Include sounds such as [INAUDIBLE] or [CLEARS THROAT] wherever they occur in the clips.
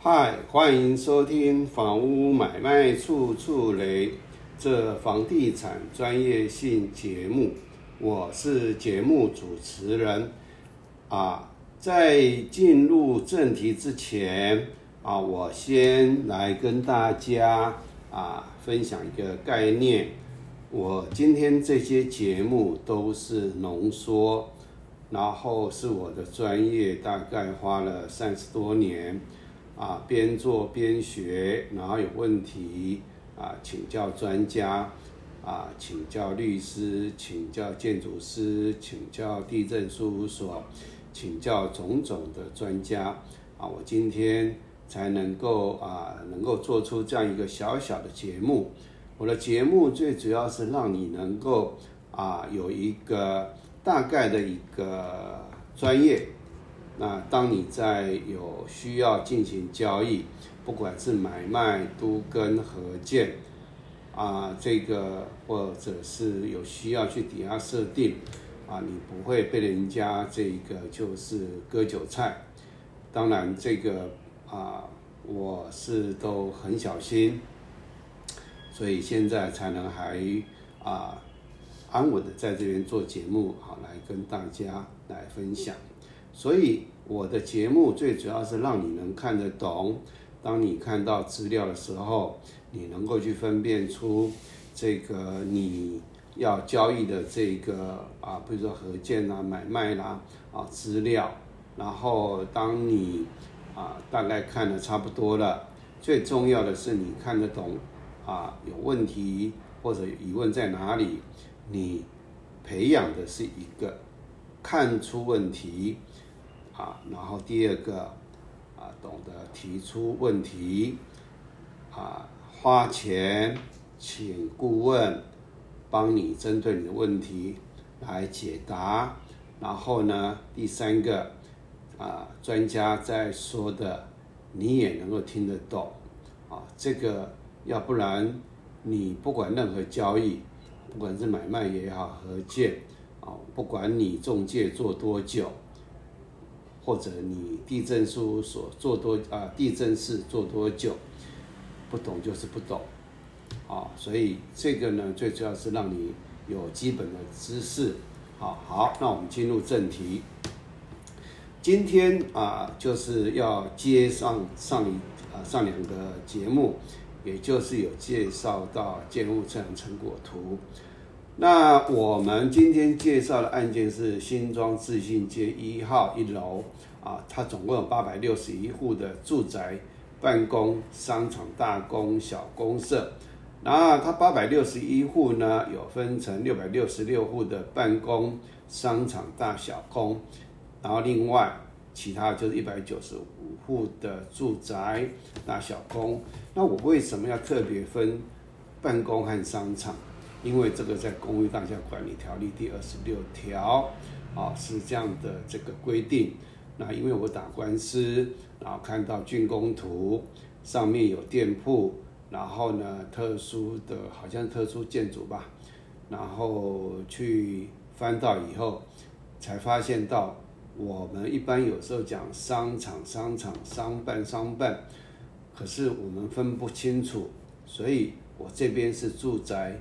嗨，欢迎收听《房屋买卖处处雷》这房地产专业性节目，我是节目主持人。啊，在进入正题之前啊，我先来跟大家啊分享一个概念。我今天这些节目都是浓缩，然后是我的专业，大概花了三十多年。啊，边做边学，然后有问题啊，请教专家，啊，请教律师，请教建筑师，请教地震事务所，请教种种的专家，啊，我今天才能够啊，能够做出这样一个小小的节目。我的节目最主要是让你能够啊，有一个大概的一个专业。那当你在有需要进行交易，不管是买卖、都跟合建，啊，这个或者是有需要去抵押设定，啊，你不会被人家这个就是割韭菜。当然，这个啊，我是都很小心，所以现在才能还啊安稳的在这边做节目，好来跟大家来分享。所以我的节目最主要是让你能看得懂。当你看到资料的时候，你能够去分辨出这个你要交易的这个啊，比如说合建啦、买卖啦啊资料。然后当你啊大概看的差不多了，最重要的是你看得懂啊有问题或者疑问在哪里。你培养的是一个看出问题。啊，然后第二个，啊，懂得提出问题，啊，花钱请顾问帮你针对你的问题来解答，然后呢，第三个，啊，专家在说的你也能够听得懂，啊，这个要不然你不管任何交易，不管是买卖也好，合建，啊，不管你中介做多久。或者你地震事务所做多啊，地震室做多久，不懂就是不懂，啊，所以这个呢，最主要是让你有基本的知识，好好，那我们进入正题。今天啊，就是要接上上一啊上两个节目，也就是有介绍到建物测量成果图。那我们今天介绍的案件是新庄自信街一号一楼啊，它总共有八百六十一户的住宅、办公、商场、大公小公社。然后它八百六十一户呢，有分成六百六十六户的办公、商场、大小公，然后另外其他就是一百九十五户的住宅、大小公。那我为什么要特别分办公和商场？因为这个在《公寓大厦管理条例》第二十六条，啊是这样的这个规定。那因为我打官司，然后看到竣工图上面有店铺，然后呢特殊的好像特殊建筑吧，然后去翻到以后，才发现到我们一般有时候讲商场、商场、商办、商办，可是我们分不清楚，所以我这边是住宅。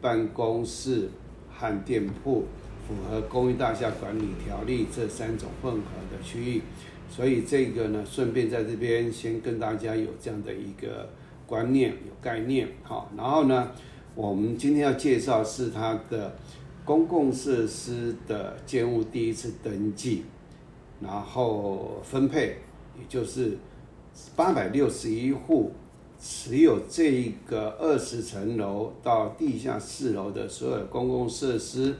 办公室和店铺符合公寓大厦管理条例这三种混合的区域，所以这个呢，顺便在这边先跟大家有这样的一个观念、有概念，好。然后呢，我们今天要介绍是它的公共设施的建物第一次登记，然后分配，也就是八百六十一户。持有这一个二十层楼到地下四楼的所有公共设施，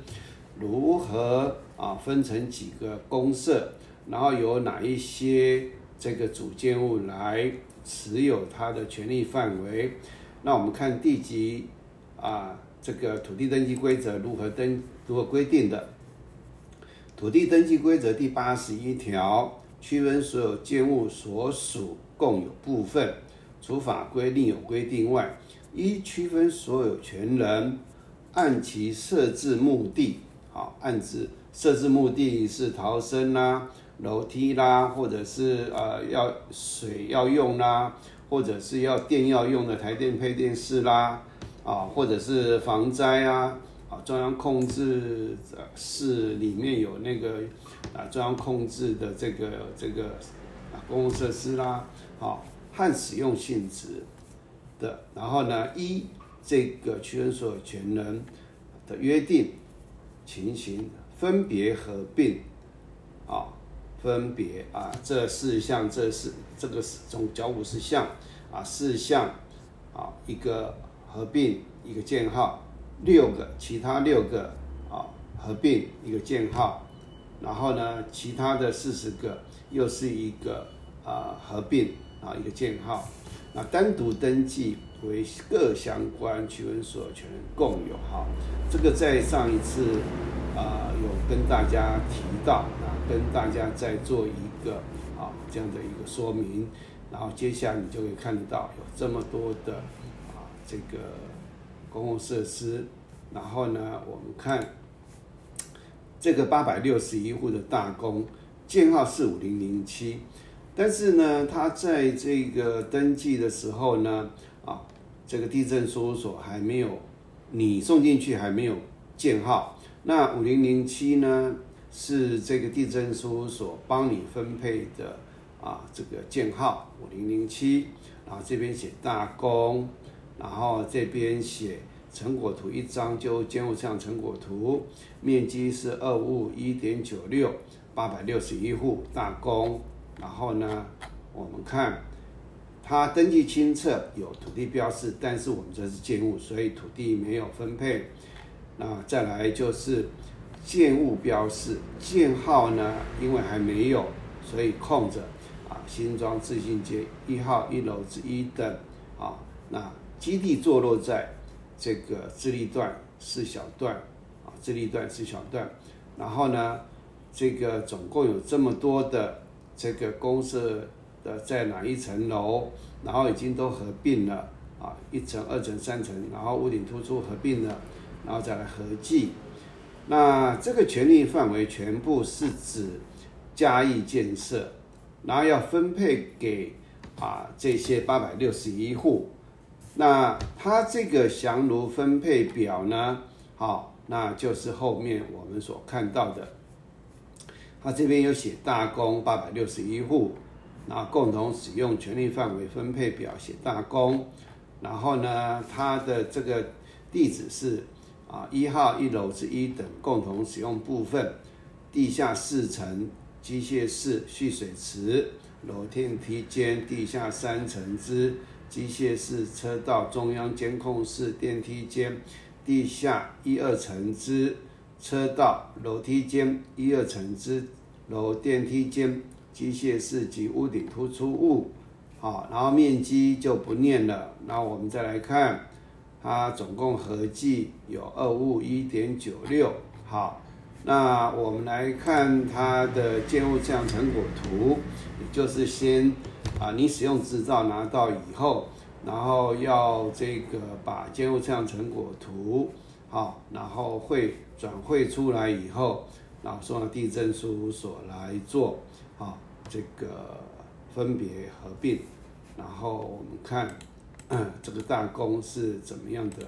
如何啊分成几个公社，然后有哪一些这个主建物来持有它的权利范围？那我们看地级啊这个土地登记规则如何登如何规定的？土地登记规则第八十一条区分所有建物所属共有部分。除法规另有规定外，依区分所有权人按其设置目的，好，按制设置目的是逃生啦，楼梯啦，或者是呃要水要用啦，或者是要电要用的台电配电室啦，啊，或者是防灾啊，啊中央控制室里面有那个啊中央控制的这个这个啊公共设施啦，好和使用性质的，然后呢依这个区分所有权人的约定情形分别合并，啊。分别啊，这四项，这是这个是总交五十项啊，四项啊，一个合并一个建号，六个其他六个啊合并一个建号，然后呢，其他的四十个又是一个啊合并啊一个建号，那单独登记为各相关区分所有权共有哈，这个在上一次啊有跟大家提到。啊跟大家再做一个啊这样的一个说明，然后接下来你就会看到有这么多的啊这个公共设施，然后呢，我们看这个八百六十一户的大公建号是五零零七，但是呢，他在这个登记的时候呢，啊这个地震事务所还没有你送进去还没有建号，那五零零七呢？是这个地震事务所帮你分配的啊，这个建号五零零七，然后这边写大工，然后这边写成果图一张，就建物项成果图，面积是二五五一点九六，八百六十一户大工，然后呢，我们看它登记清册有土地标示，但是我们这是建物，所以土地没有分配。那再来就是。建物标示建号呢？因为还没有，所以空着啊。新庄自信街一号一楼之一的啊。那基地坐落在这个智利段四小段啊，智利段四小段。然后呢，这个总共有这么多的这个公社的在哪一层楼？然后已经都合并了啊，一层、二层、三层，然后屋顶突出合并了，然后再来合计。那这个权利范围全部是指嘉义建设，然后要分配给啊这些八百六十一户。那它这个详如分配表呢，好，那就是后面我们所看到的。它这边有写大公八百六十一户，然后共同使用权利范围分配表写大公，然后呢，它的这个地址是。啊，一号一楼之一等共同使用部分，地下四层机械室、蓄水池、楼电梯间，地下三层之机械室、车道、中央监控室、电梯间，地下一二层之车道、楼梯间，一二层之楼电梯间、机械室及屋顶突出物。好，然后面积就不念了。那我们再来看。它总共合计有二五一点九六，好，那我们来看它的建物项成果图，也就是先啊，你使用执照拿到以后，然后要这个把建物项成果图，好，然后会转会出来以后，然后送到地震事务所来做，好，这个分别合并，然后我们看。嗯，[COUGHS] 这个大公是怎么样的？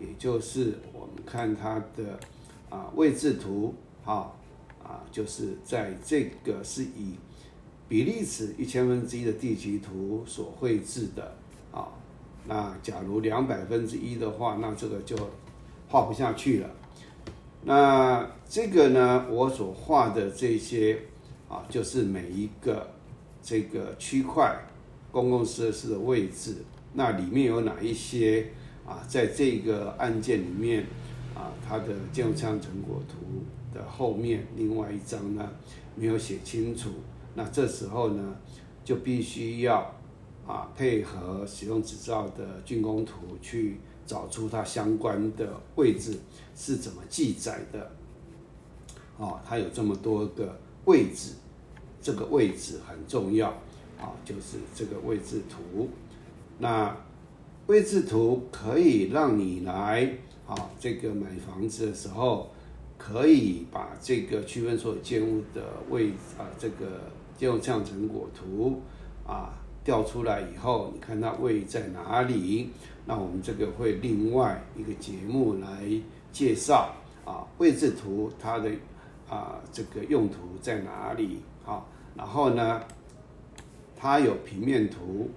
也就是我们看它的啊位置图，好啊，就是在这个是以比例尺一千分之一的地级图所绘制的啊。那假如两百分之一的话，那这个就画不下去了。那这个呢，我所画的这些啊，就是每一个这个区块公共设施的位置。那里面有哪一些啊？在这个案件里面啊，它的建筑商成果图的后面另外一张呢没有写清楚。那这时候呢，就必须要啊配合使用执照的竣工图去找出它相关的位置是怎么记载的。哦，它有这么多个位置，这个位置很重要啊，就是这个位置图。那位置图可以让你来啊，这个买房子的时候，可以把这个区分所有建物的位啊这个建物项成果图啊调出来以后，你看它位在哪里？那我们这个会另外一个节目来介绍啊位置图它的啊这个用途在哪里？好，然后呢，它有平面图，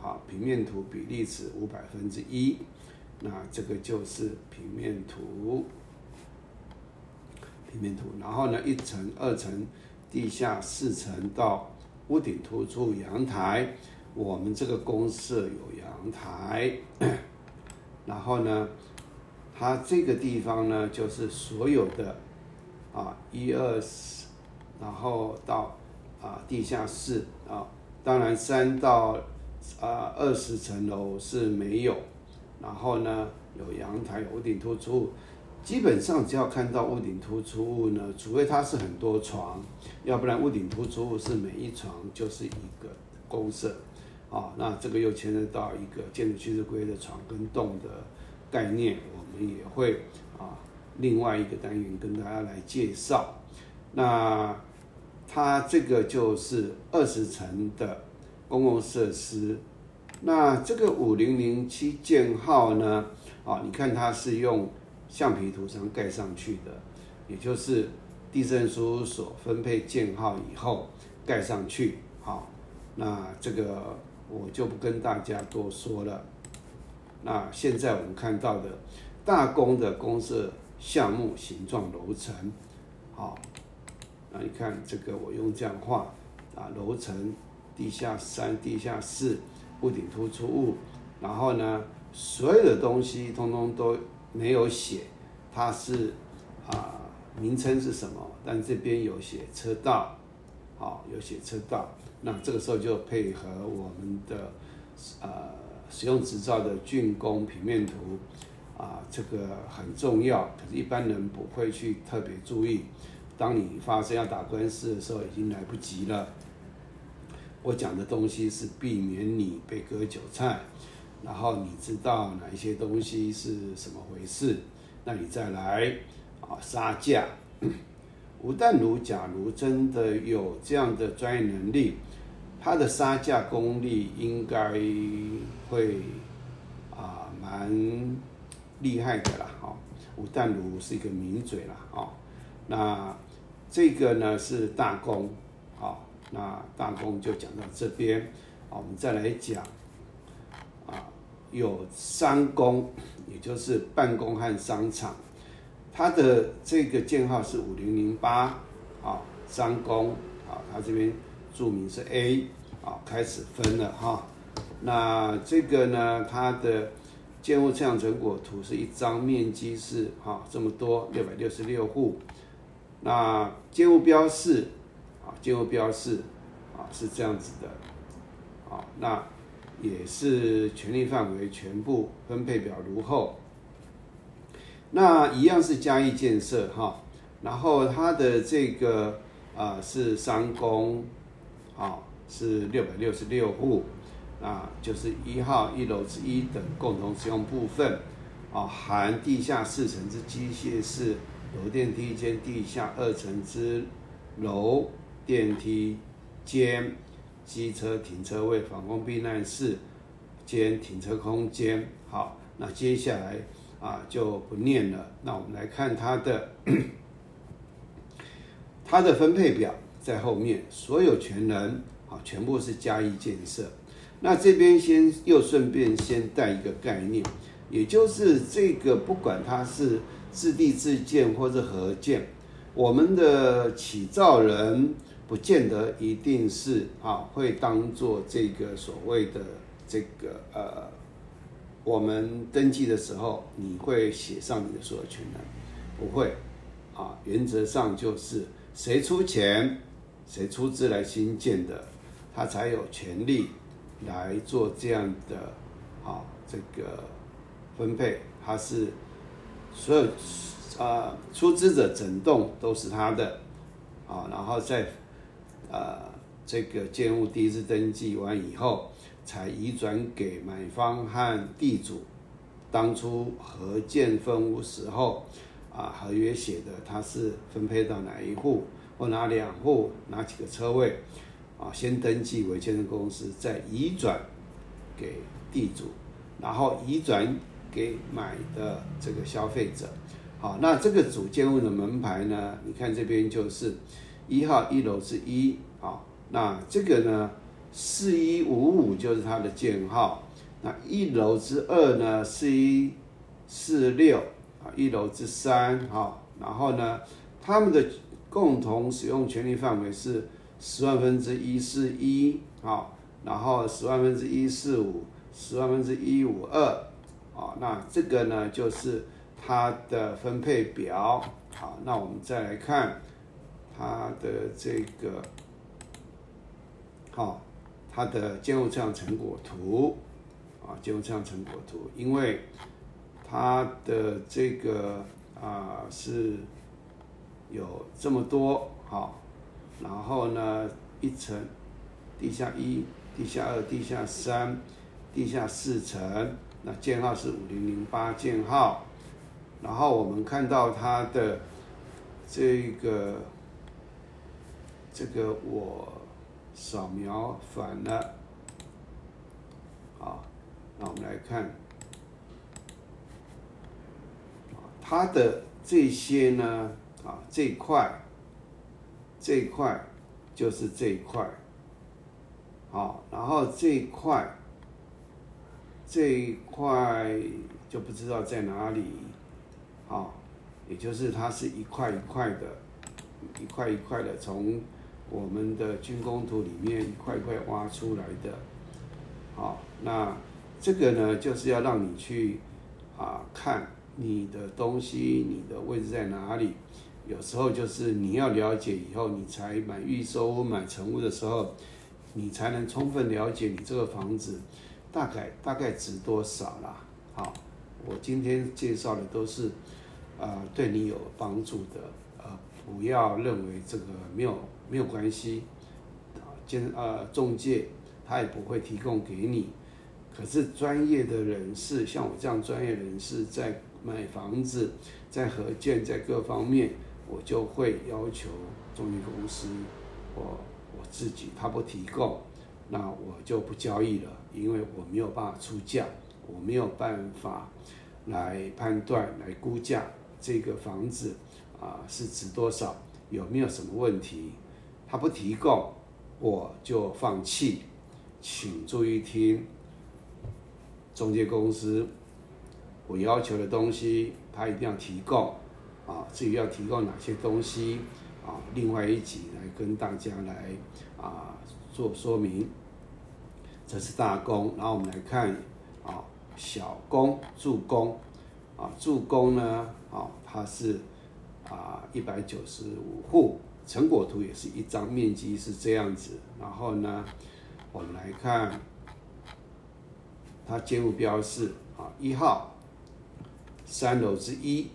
好，平面图比例尺五百分之一，那这个就是平面图，平面图，然后呢，一层、二层、地下四层到屋顶突出阳台。我们这个公社有阳台，[CLEARS THROAT] 然后呢，它这个地方呢，就是所有的啊一二四，然后到啊地下室啊，当然三到啊二十层楼是没有，然后呢有阳台，有屋顶突出物，基本上只要看到屋顶突出物呢，除非它是很多床，要不然屋顶突出物是每一床就是一个公社。啊，那这个又牵涉到一个建筑趋势规的床跟洞的概念，我们也会啊另外一个单元跟大家来介绍。那它这个就是二十层的公共设施。那这个五零零七建号呢？啊，你看它是用橡皮图章盖上去的，也就是地震事务所分配建号以后盖上去。好，那这个。我就不跟大家多说了。那现在我们看到的大公的公社项目形状楼层，好，那你看这个我用这样画啊，楼层、地下三、地下四、屋顶突出物，然后呢，所有的东西通通都没有写，它是啊名称是什么？但这边有写车道，好，有写车道。那这个时候就配合我们的呃使用执照的竣工平面图啊，这个很重要，可是一般人不会去特别注意。当你发生要打官司的时候，已经来不及了。我讲的东西是避免你被割韭菜，然后你知道哪一些东西是什么回事，那你再来啊杀价。吴淡如假如真的有这样的专业能力。他的杀价功力应该会啊蛮厉害的啦，哈。吴淡如是一个名嘴啦，哦。那这个呢是大功，哦，那大功就讲到这边，好，我们再来讲啊，有三公，也就是办公和商场，它的这个建号是五零零八，啊，三公，啊，它这边。注明是 A，啊，开始分了哈。那这个呢，它的建物测量成果图是一张，面积是哈这么多，六百六十六户。那建物标示，啊，建物标示，啊是这样子的，啊，那也是权利范围全部分配表如后。那一样是嘉义建设哈，然后它的这个啊是三公。啊，是六百六十六户，啊，就是一号一楼之一等共同使用部分，啊，含地下四层之机械室楼电梯间、地下二层之楼电梯间、机车停车位、防空避难室间停车空间。好，那接下来啊就不念了。那我们来看它的它的分配表。在后面，所有权人啊，全部是加以建设。那这边先又顺便先带一个概念，也就是这个不管它是自地自建或者合建，我们的起造人不见得一定是啊会当做这个所谓的这个呃，我们登记的时候你会写上你的所有权人，不会啊，原则上就是谁出钱。谁出资来新建的，他才有权利来做这样的啊这个分配。他是所有啊出资者整栋都是他的啊，然后在呃这个建物第一次登记完以后，才移转给买方和地主。当初合建分屋时候，啊合约写的，它是分配到哪一户或哪两户哪几个车位，啊，先登记为建设公司，再移转给地主，然后移转给买的这个消费者。好，那这个主建物的门牌呢？你看这边就是一号一楼是一，好，那这个呢四一五五就是它的建号，那一楼之二呢四一四六啊，一楼之三，好，然后呢，他们的共同使用权利范围是十万分之一四一，好，然后十万分之一四五，十万分之一五二，啊，那这个呢就是。它的分配表，好，那我们再来看它的这个，好，它的建筑测量成果图，啊，建筑测量成果图，因为它的这个啊是有这么多，好，然后呢，一层，地下一、地下二、地下三、地下四层，那建号是五零零八建号。然后我们看到它的这个这个我扫描反了，好，那我们来看，它的这些呢，啊，这一块这一块就是这一块，好，然后这一块这一块就不知道在哪里。啊，也就是它是一块一块的，一块一块的从我们的军工图里面一块块挖出来的。好，那这个呢，就是要让你去啊看你的东西，你的位置在哪里。有时候就是你要了解以后，你才买预售屋、买成屋的时候，你才能充分了解你这个房子大概大概值多少啦。好，我今天介绍的都是。啊，对你有帮助的，呃，不要认为这个没有没有关系，啊，监呃中介他也不会提供给你，可是专业的人士，像我这样专业人士，在买房子，在合建，在各方面，我就会要求中介公司，我我自己他不提供，那我就不交易了，因为我没有办法出价，我没有办法来判断来估价。这个房子啊是值多少？有没有什么问题？他不提供，我就放弃。请注意听，中介公司我要求的东西，他一定要提供啊。至于要提供哪些东西啊，另外一集来跟大家来啊做说明。这是大工，然后我们来看啊小工助攻。啊，助攻呢？啊，它是啊一百九十五户，成果图也是一张，面积是这样子。然后呢，我们来看它建筑标示啊，一号三楼之一，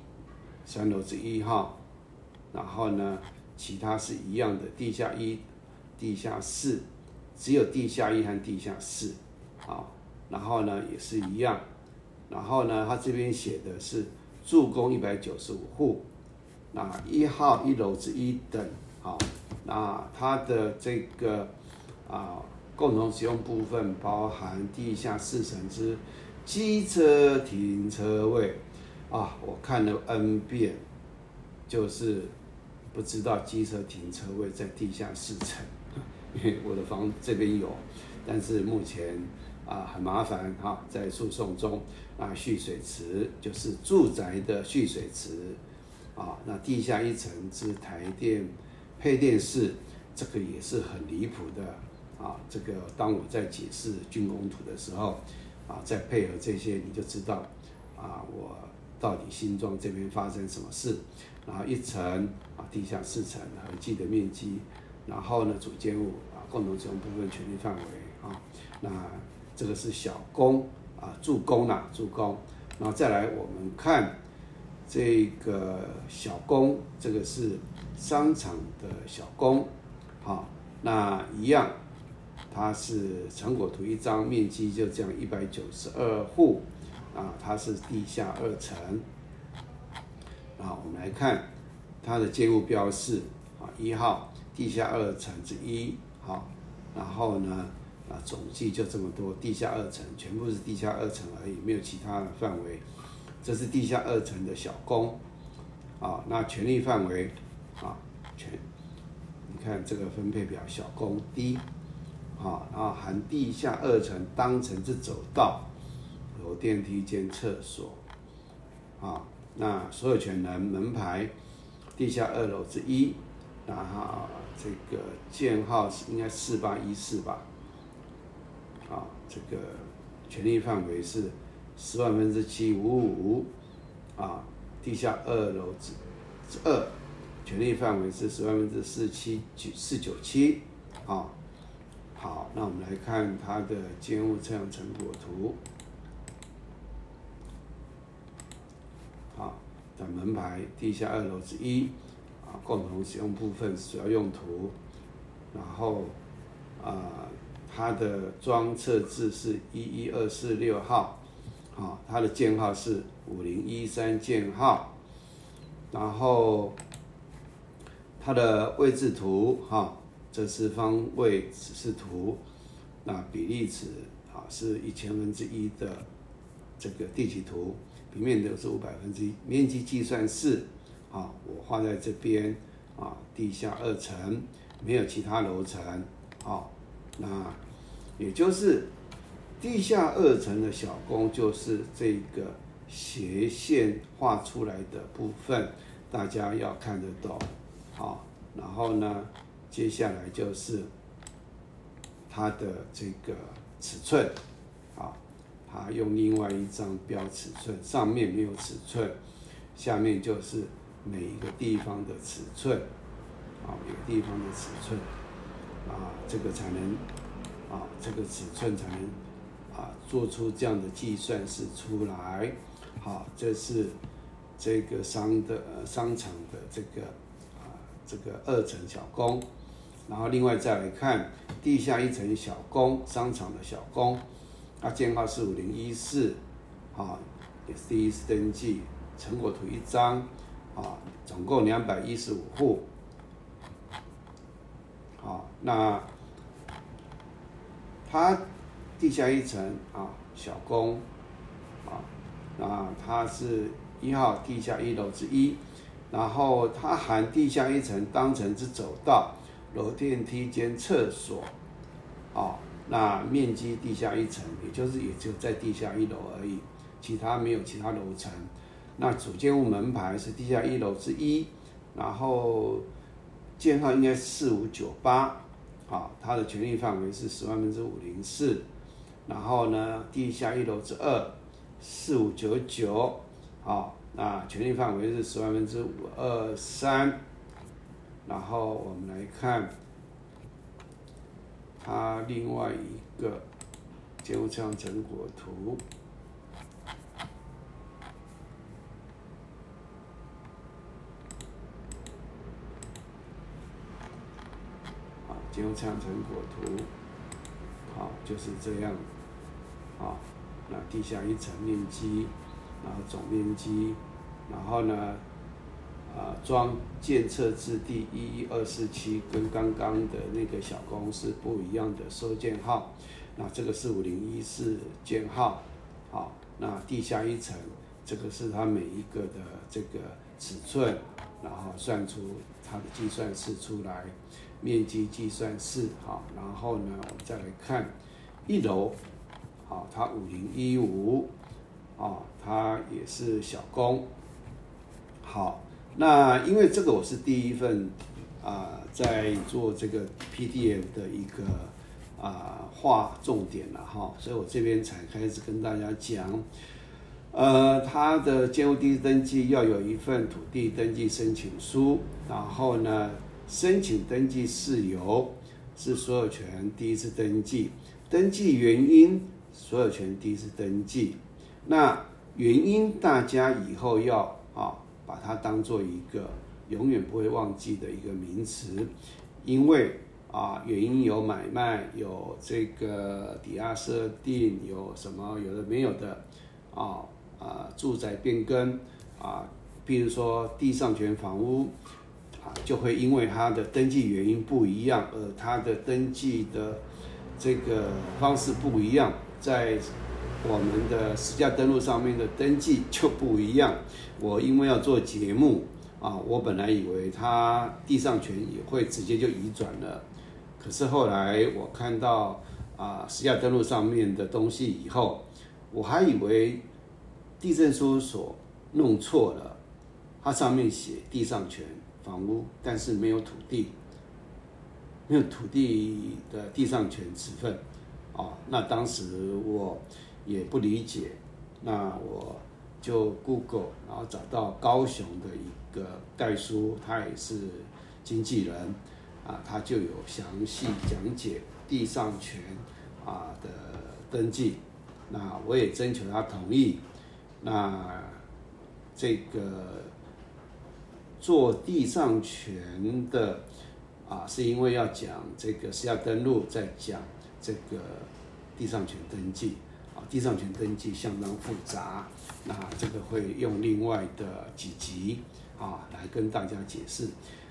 三楼之一号。然后呢，其他是一样的，地下一、地下四，只有地下一和地下四。啊，然后呢，也是一样。然后呢，他这边写的是助攻一百九十五户，那一号一楼之一等，好，那它的这个啊共同使用部分包含地下四层之机车停车位，啊，我看了 N 遍，就是不知道机车停车位在地下四层，[LAUGHS] 因为我的房这边有，但是目前。啊，很麻烦哈，在诉讼中啊，蓄水池就是住宅的蓄水池啊，那地下一层是台电配电室，这个也是很离谱的啊。这个当我在解释竣工图的时候啊，再配合这些，你就知道啊，我到底新庄这边发生什么事。然后一层啊，地下四层合计的面积，然后呢，主建物啊，共同使用部分权利范围啊，那。这个是小工啊，助攻呐，助攻。然后再来，我们看这个小工，这个是商场的小工，好，那一样，它是成果图一张，面积就这样一百九十二户，啊，它是地下二层。啊，我们来看它的建物标示啊，一号地下二层之一，好，然后呢啊，总计就这么多，地下二层全部是地下二层而已，没有其他的范围。这是地下二层的小工，啊，那权利范围啊，全，你看这个分配表，小工低啊，然后含地下二层当层是走道，有电梯间厕所，啊。那所有权人门牌，地下二楼之一，然后这个建号是应该四八一四吧，啊，这个权利范围是十万分之七五五五，啊，地下二楼之之二，权利范围是十万分之四七九四九七，啊，好，那我们来看它的建物测量成果图。好的门牌，地下二楼之一，啊，共同使用部分主要用途，然后，啊，它的装测字是一一二四六号，啊，它的建号是五零一三建号，然后，它的位置图，哈，这是方位指示图，那比例尺啊是一千分之一的这个地级图。平面的是五百分之一，面积计算是，啊，我画在这边，啊，地下二层没有其他楼层，啊，那也就是地下二层的小工就是这个斜线画出来的部分，大家要看得懂，好，然后呢，接下来就是它的这个尺寸。啊，用另外一张标尺寸，上面没有尺寸，下面就是每一个地方的尺寸，啊，每个地方的尺寸，啊，这个才能，啊，这个尺寸才能，啊，做出这样的计算式出来。好，这是这个商的商场的这个啊，这个二层小工，然后另外再来看地下一层小工，商场的小工。啊，建号是五零一四，啊，也是第一次登记，成果图一张，啊，总共两百一十五户，好，那他地下一层啊，小工，啊，那它是一号地下一楼之一，然后它含地下一层当层之走道、楼电梯间、厕所，啊。那面积地下一层，也就是也就在地下一楼而已，其他没有其他楼层。那主建物门牌是地下一楼之一，然后建号应该四五九八，啊，它的权利范围是十万分之五零四，然后呢，地下一楼之二四五九九，好，那权利范围是十万分之五二三，然后我们来看。它另外一个建物测量成果图，啊，建物测量成果图，好，就是这样，啊，那地下一层面积，然后总面积，然后呢？啊，装建测字第一一二四七跟刚刚的那个小工是不一样的收件号，那这个是五零一四件号，好，那地下一层这个是它每一个的这个尺寸，然后算出它的计算式出来，面积计算式，好，然后呢，我们再来看一楼，好，它五零一五，啊，它也是小工，好。那因为这个我是第一份啊，在做这个 PDF 的一个啊划重点了哈，所以我这边才开始跟大家讲，呃，它的建物第一登记要有一份土地登记申请书，然后呢，申请登记事由是所有权第一次登记，登记原因所有权第一次登记，那原因大家以后要啊。把它当做一个永远不会忘记的一个名词，因为啊，原因有买卖，有这个抵押设定，有什么有的没有的，啊啊，住宅变更啊，譬如说地上权房屋啊，就会因为它的登记原因不一样，而它的登记的这个方式不一样，在我们的实价登录上面的登记就不一样。我因为要做节目啊，我本来以为它地上权也会直接就移转了，可是后来我看到啊实价登录上面的东西以后，我还以为地震书所弄错了，它上面写地上权房屋，但是没有土地，没有土地的地上权持份，哦，那当时我也不理解，那我就 Google，然后找到高雄的一个代书，他也是经纪人，啊，他就有详细讲解地上权啊的登记，那我也征求他同意，那这个做地上权的啊，是因为要讲这个是要登录，再讲这个地上权登记啊，地上权登记相当复杂，那这个会用另外的几集啊来跟大家解释。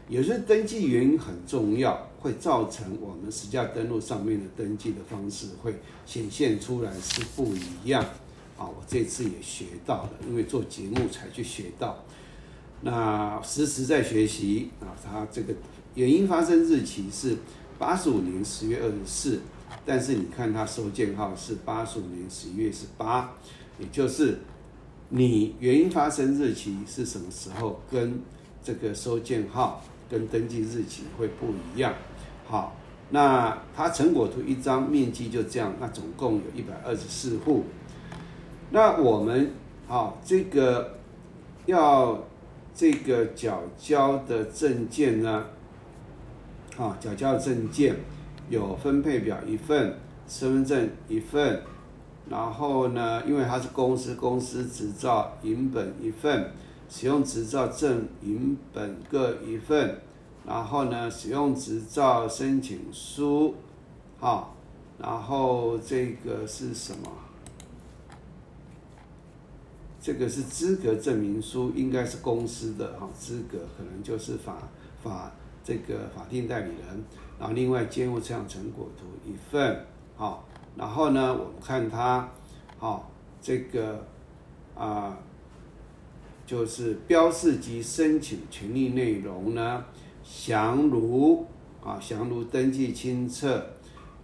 有些登记原因很重要，会造成我们实价登录上面的登记的方式会显现出来是不一样啊。我这次也学到了，因为做节目才去学到。那时时在学习啊，它这个原因发生日期是八十五年十月二十四，但是你看它收件号是八十五年十一月十八，也就是你原因发生日期是什么时候，跟这个收件号跟登记日期会不一样。好，那它成果图一张，面积就这样，那总共有一百二十四户。那我们好这个要。这个缴交的证件呢，啊，缴交的证件有分配表一份，身份证一份，然后呢，因为它是公司，公司执照银本一份，使用执照证银本各一份，然后呢，使用执照申请书，好，然后这个是什么？这个是资格证明书，应该是公司的哈资格，可能就是法法这个法定代理人。然后另外监护车辆成果图一份，好，然后呢，我们看它，好，这个啊，就是标示及申请权利内容呢，详如啊详如登记清册，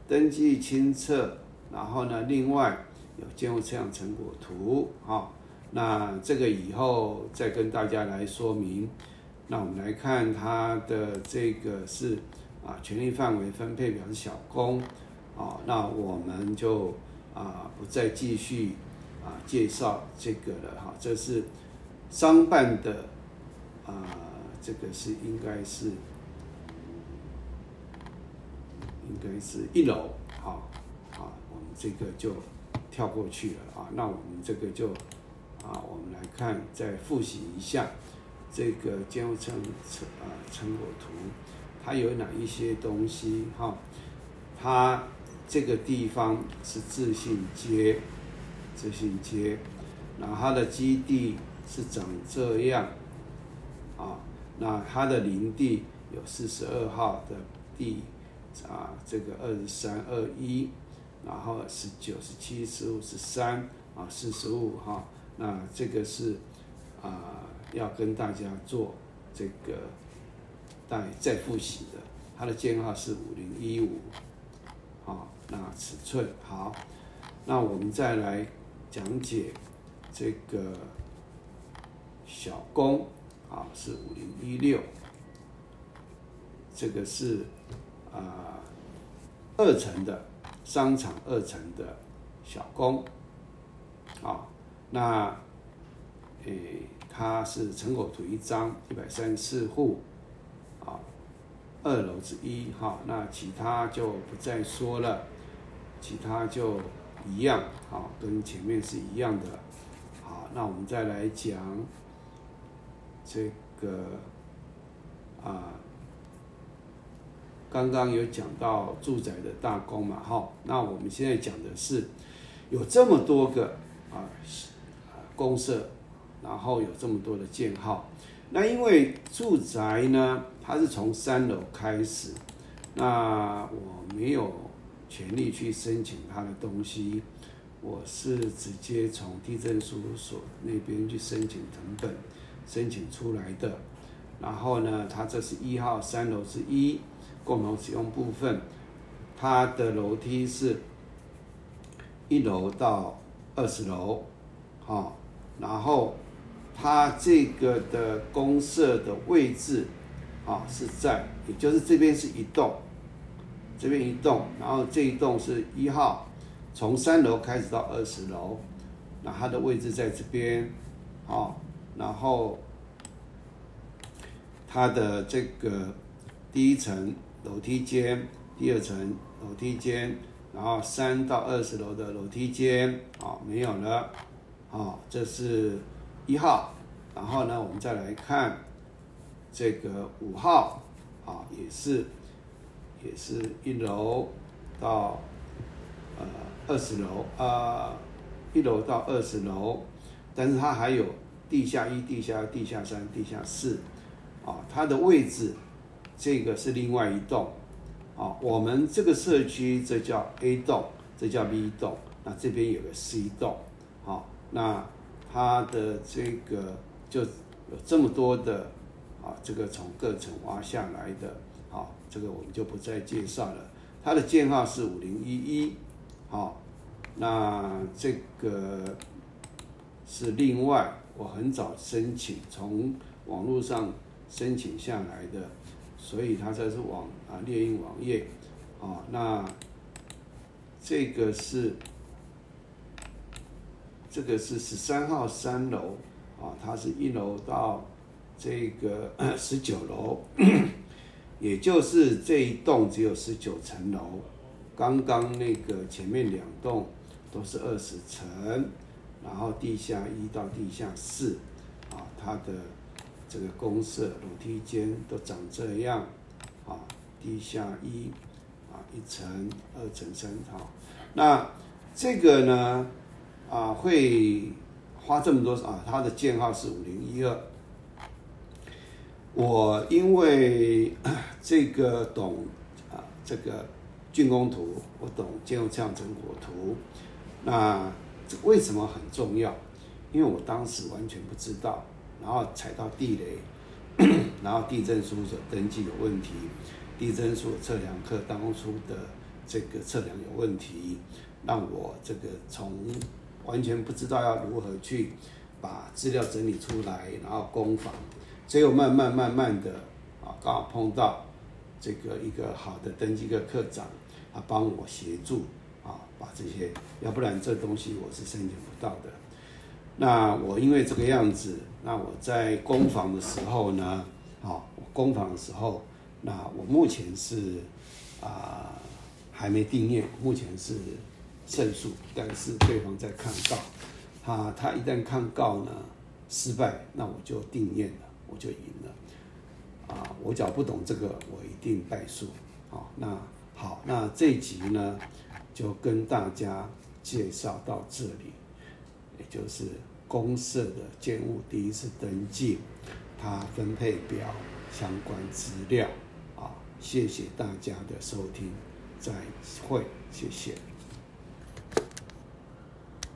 登记清册，然后呢，另外有监护车辆成果图，好。那这个以后再跟大家来说明。那我们来看它的这个是啊，权利范围分配表是小工，啊，那我们就啊不再继续啊介绍这个了哈。这是商办的啊，这个是应该是应该是一楼，好，好，我们这个就跳过去了啊。那我们这个就。啊，我们来看，再复习一下这个监护成成啊成果图，它有哪一些东西？哈，它这个地方是自信街，自信街，然后它的基地是长这样，啊，那它的林地有四十二号的地，啊，这个二十三二一，然后十九十七十五十三啊四十五哈。那这个是啊，要跟大家做这个再再复习的，它的编号是五零一五，好，那尺寸好，那我们再来讲解这个小工，啊是五零一六，这个是啊二层的商场二层的小工，啊。那，诶，它是成果图一张，一百三十四户，二楼之一，哈，那其他就不再说了，其他就一样，好，跟前面是一样的，好，那我们再来讲这个，啊，刚刚有讲到住宅的大宫嘛，哈，那我们现在讲的是有这么多个啊。公社然后有这么多的建号。那因为住宅呢，它是从三楼开始，那我没有权利去申请它的东西，我是直接从地震事务所那边去申请成本，申请出来的。然后呢，它这是一号三楼是一共同使用部分，它的楼梯是一楼到二十楼，好，然后。它这个的公社的位置，啊，是在，也就是这边是一栋，这边一栋，然后这一栋是一号，从三楼开始到二十楼，那它的位置在这边，好，然后它的这个第一层楼梯间，第二层楼梯间，然后三到二十楼的楼梯间，啊，没有了，啊，这是。一号，然后呢，我们再来看这个五号，啊，也是，也是一楼到呃二十楼啊，一楼到二十楼，但是它还有地下一、地下地下三、地下四，啊，它的位置这个是另外一栋，啊，我们这个社区这叫 A 栋，这叫 B 栋，那这边有个 C 栋，好，那。它的这个就有这么多的啊，这个从各层挖下来的，好，这个我们就不再介绍了。它的建号是五零一一，好，那这个是另外我很早申请，从网络上申请下来的，所以它这是网啊猎鹰网页，啊，那这个是。这个是十三号三楼啊，它是一楼到这个 [CLEARS THROAT] 十九楼，也就是这一栋只有十九层楼。刚刚那个前面两栋都是二十层，然后地下一到地下四啊，它的这个公社楼梯间都长这样啊，地下一啊一层、二层、三套。那这个呢？啊，会花这么多啊？它的建号是五零一二。我因为这个懂啊，这个竣工图，我懂建筑测量成果图。那这为什么很重要？因为我当时完全不知道，然后踩到地雷，[CLEARS THROAT] 然后地震书所登记有问题，地震书测量课当初的这个测量有问题，让我这个从。完全不知道要如何去把资料整理出来，然后攻防，最后慢慢慢慢的啊，刚好碰到这个一个好的登记课课长，他帮我协助啊，把这些，要不然这东西我是申请不到的。那我因为这个样子，那我在攻防的时候呢，啊，攻防的时候，那我目前是啊还没定业，目前是。胜诉，但是对方在抗告，他他一旦抗告呢失败，那我就定验了，我就赢了。啊，我只要不懂这个，我一定败诉。好，那好，那这一集呢就跟大家介绍到这里，也就是公社的建物第一次登记，它分配表相关资料。啊，谢谢大家的收听，再会，谢谢。